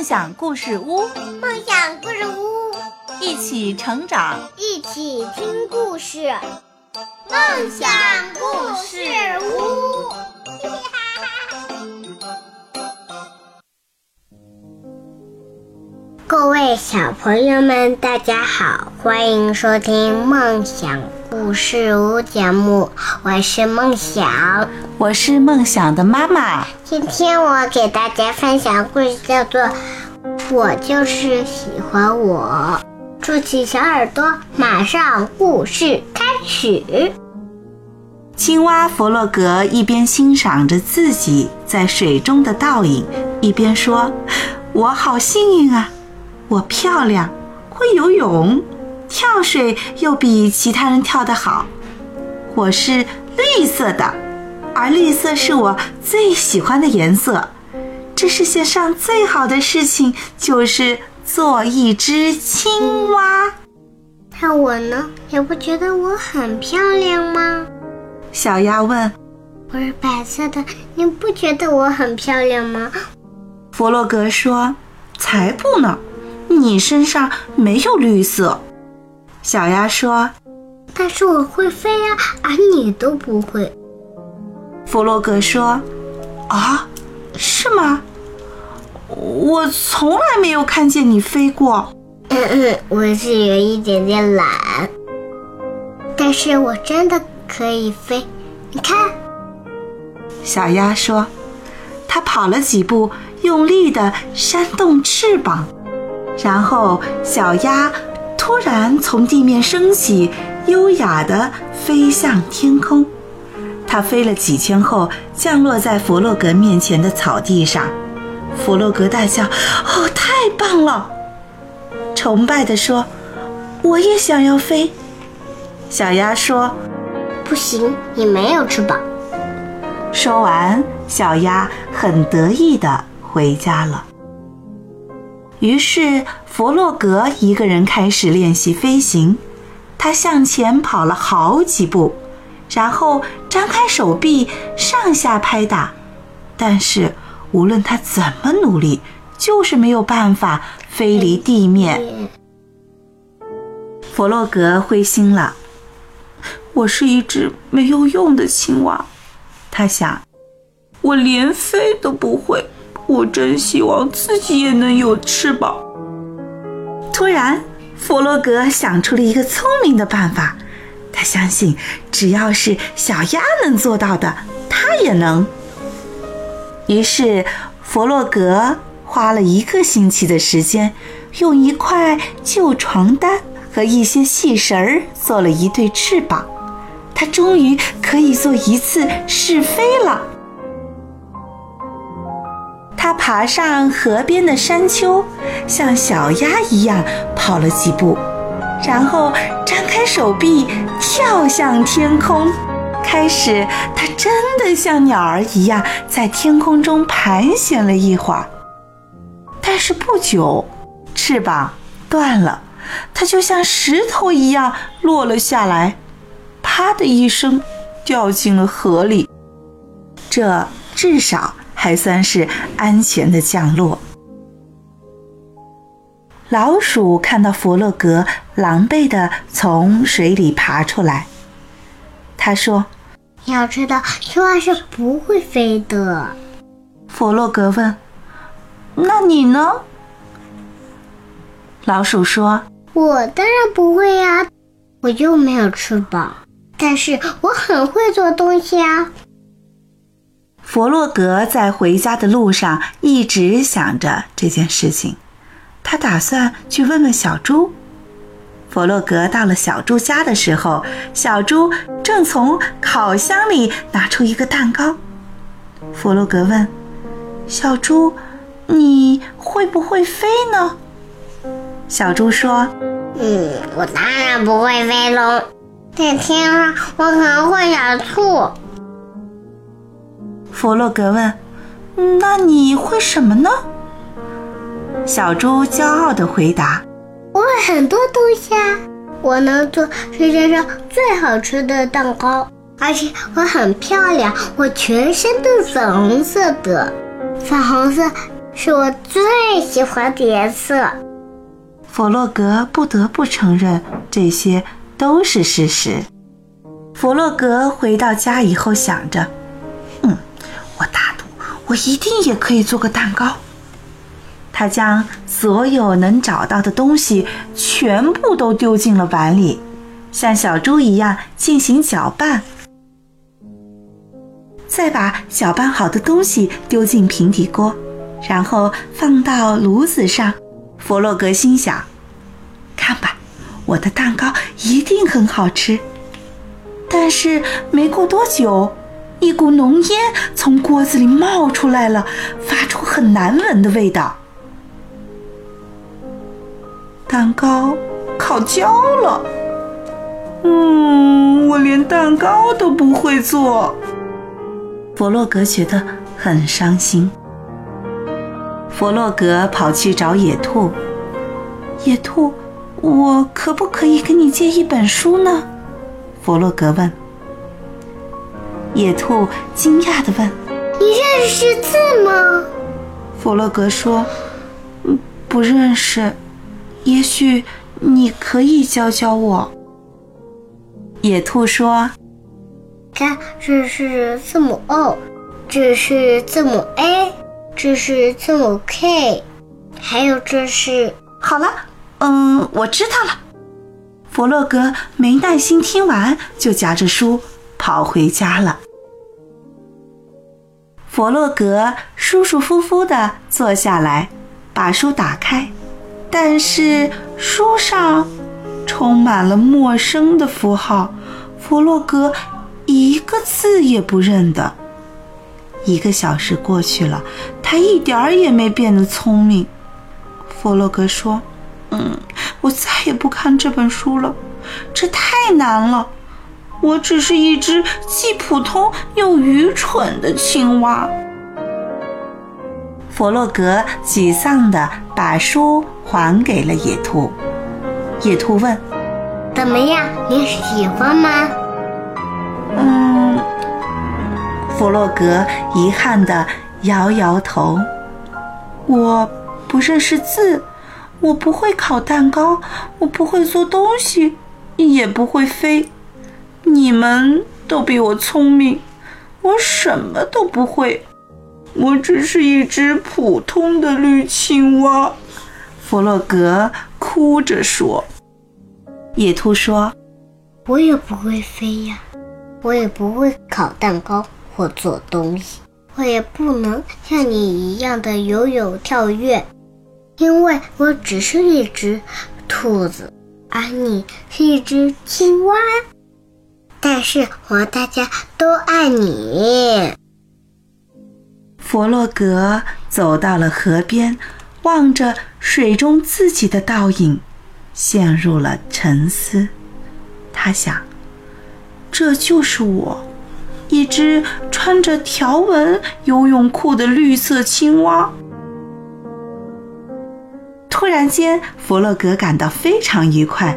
梦想故事屋，梦想故事屋，一起成长，一起听故事。梦想故事屋，各位小朋友们，大家好，欢迎收听梦想故事屋节目，我是梦想，我是梦想的妈妈。今天我给大家分享故事，叫做《我就是喜欢我》。竖起小耳朵，马上故事开始。青蛙弗洛格一边欣赏着自己在水中的倒影，一边说：“我好幸运啊！我漂亮，会游泳，跳水又比其他人跳得好。我是绿色的，而绿色是我最喜欢的颜色。这世界上最好的事情就是……”做一只青蛙，那我呢？也不觉得我很漂亮吗？小鸭问。我是白色的，你不觉得我很漂亮吗？弗洛格说。才不呢，你身上没有绿色。小鸭说。但是我会飞呀，而你都不会。弗洛格说。啊，是吗？我从来没有看见你飞过。嗯嗯，我是有一点点懒，但是我真的可以飞。你看，小鸭说，它跑了几步，用力地扇动翅膀，然后小鸭突然从地面升起，优雅地飞向天空。它飞了几圈后，降落在弗洛格面前的草地上。弗洛格大叫：“哦，太棒了！”崇拜地说：“我也想要飞。”小鸭说：“不行，你没有翅膀。”说完，小鸭很得意地回家了。于是，弗洛格一个人开始练习飞行。他向前跑了好几步，然后张开手臂上下拍打，但是。无论他怎么努力，就是没有办法飞离地面。弗洛格灰心了。我是一只没有用的青蛙，他想。我连飞都不会，我真希望自己也能有翅膀。突然，弗洛格想出了一个聪明的办法。他相信，只要是小鸭能做到的，他也能。于是，弗洛格花了一个星期的时间，用一块旧床单和一些细绳儿做了一对翅膀。他终于可以做一次试飞了。他爬上河边的山丘，像小鸭一样跑了几步，然后开手臂，跳向天空。开始，它真的像鸟儿一样在天空中盘旋了一会儿，但是不久，翅膀断了，它就像石头一样落了下来，啪的一声，掉进了河里。这至少还算是安全的降落。老鼠看到弗洛格狼狈地从水里爬出来。他说：“你要知道，青蛙是不会飞的。”弗洛格问：“那你呢？”老鼠说：“我当然不会呀，我又没有翅膀。但是我很会做东西啊。”弗洛格在回家的路上一直想着这件事情，他打算去问问小猪。弗洛格到了小猪家的时候，小猪正从烤箱里拿出一个蛋糕。弗洛格问：“小猪，你会不会飞呢？”小猪说：“嗯，我当然不会飞喽，在天上我可能会咬醋。”弗洛格问：“那你会什么呢？”小猪骄傲地回答。我有很多东西啊！我能做世界上最好吃的蛋糕，而且我很漂亮。我全身都是粉红色的，粉红色是我最喜欢的颜色。弗洛格不得不承认，这些都是事实。弗洛格回到家以后，想着：“嗯，我大赌，我一定也可以做个蛋糕。”他将所有能找到的东西全部都丢进了碗里，像小猪一样进行搅拌，再把搅拌好的东西丢进平底锅，然后放到炉子上。弗洛格心想：“看吧，我的蛋糕一定很好吃。”但是没过多久，一股浓烟从锅子里冒出来了，发出很难闻的味道。蛋糕烤焦了。嗯，我连蛋糕都不会做。弗洛格觉得很伤心。弗洛格跑去找野兔。野兔，我可不可以跟你借一本书呢？弗洛格问。野兔惊讶地问：“你认识字吗？”弗洛格说：“嗯，不认识。也许你可以教教我。”野兔说：“看，这是字母 O，这是字母 A。”这是字母 K，还有这是好了，嗯，我知道了。弗洛格没耐心听完，就夹着书跑回家了。弗洛格舒舒服服地坐下来，把书打开，但是书上充满了陌生的符号，弗洛格一个字也不认得。一个小时过去了，他一点儿也没变得聪明。弗洛格说：“嗯，我再也不看这本书了，这太难了。我只是一只既普通又愚蠢的青蛙。”弗洛格沮丧地把书还给了野兔。野兔问：“怎么样？你喜欢吗？”嗯。弗洛格遗憾地摇摇头：“我不认识字，我不会烤蛋糕，我不会做东西，也不会飞。你们都比我聪明，我什么都不会。我只是一只普通的绿青蛙。”弗洛格哭着说。野兔说：“我也不会飞呀，我也不会烤蛋糕。”或做东西，我也不能像你一样的游泳跳跃，因为我只是一只兔子，而你是一只青蛙。但是我大家都爱你。弗洛格走到了河边，望着水中自己的倒影，陷入了沉思。他想，这就是我。一只穿着条纹游泳裤的绿色青蛙。突然间，弗洛格感到非常愉快。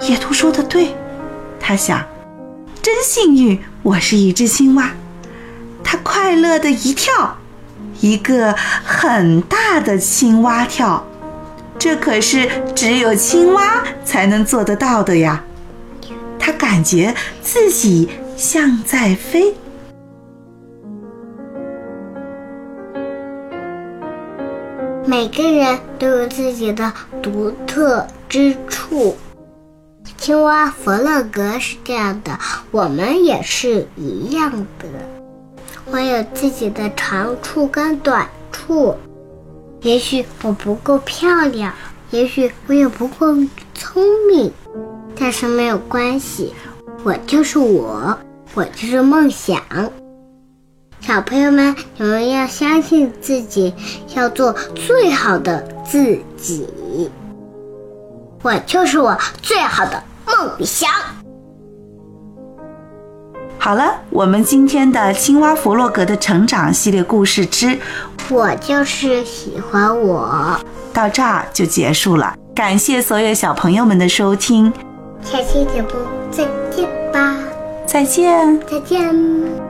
野兔说的对，他想，真幸运，我是一只青蛙。他快乐的一跳，一个很大的青蛙跳，这可是只有青蛙才能做得到的呀。他感觉自己。像在飞。每个人都有自己的独特之处。青蛙弗洛格是这样的，我们也是一样的。我有自己的长处跟短处。也许我不够漂亮，也许我也不够聪明，但是没有关系，我就是我。我就是梦想，小朋友们，你们要相信自己，要做最好的自己。我就是我最好的梦想。好了，我们今天的青蛙弗洛格的成长系列故事之“我就是喜欢我”到这儿就结束了。感谢所有小朋友们的收听，下期节目再见吧。再见，再见。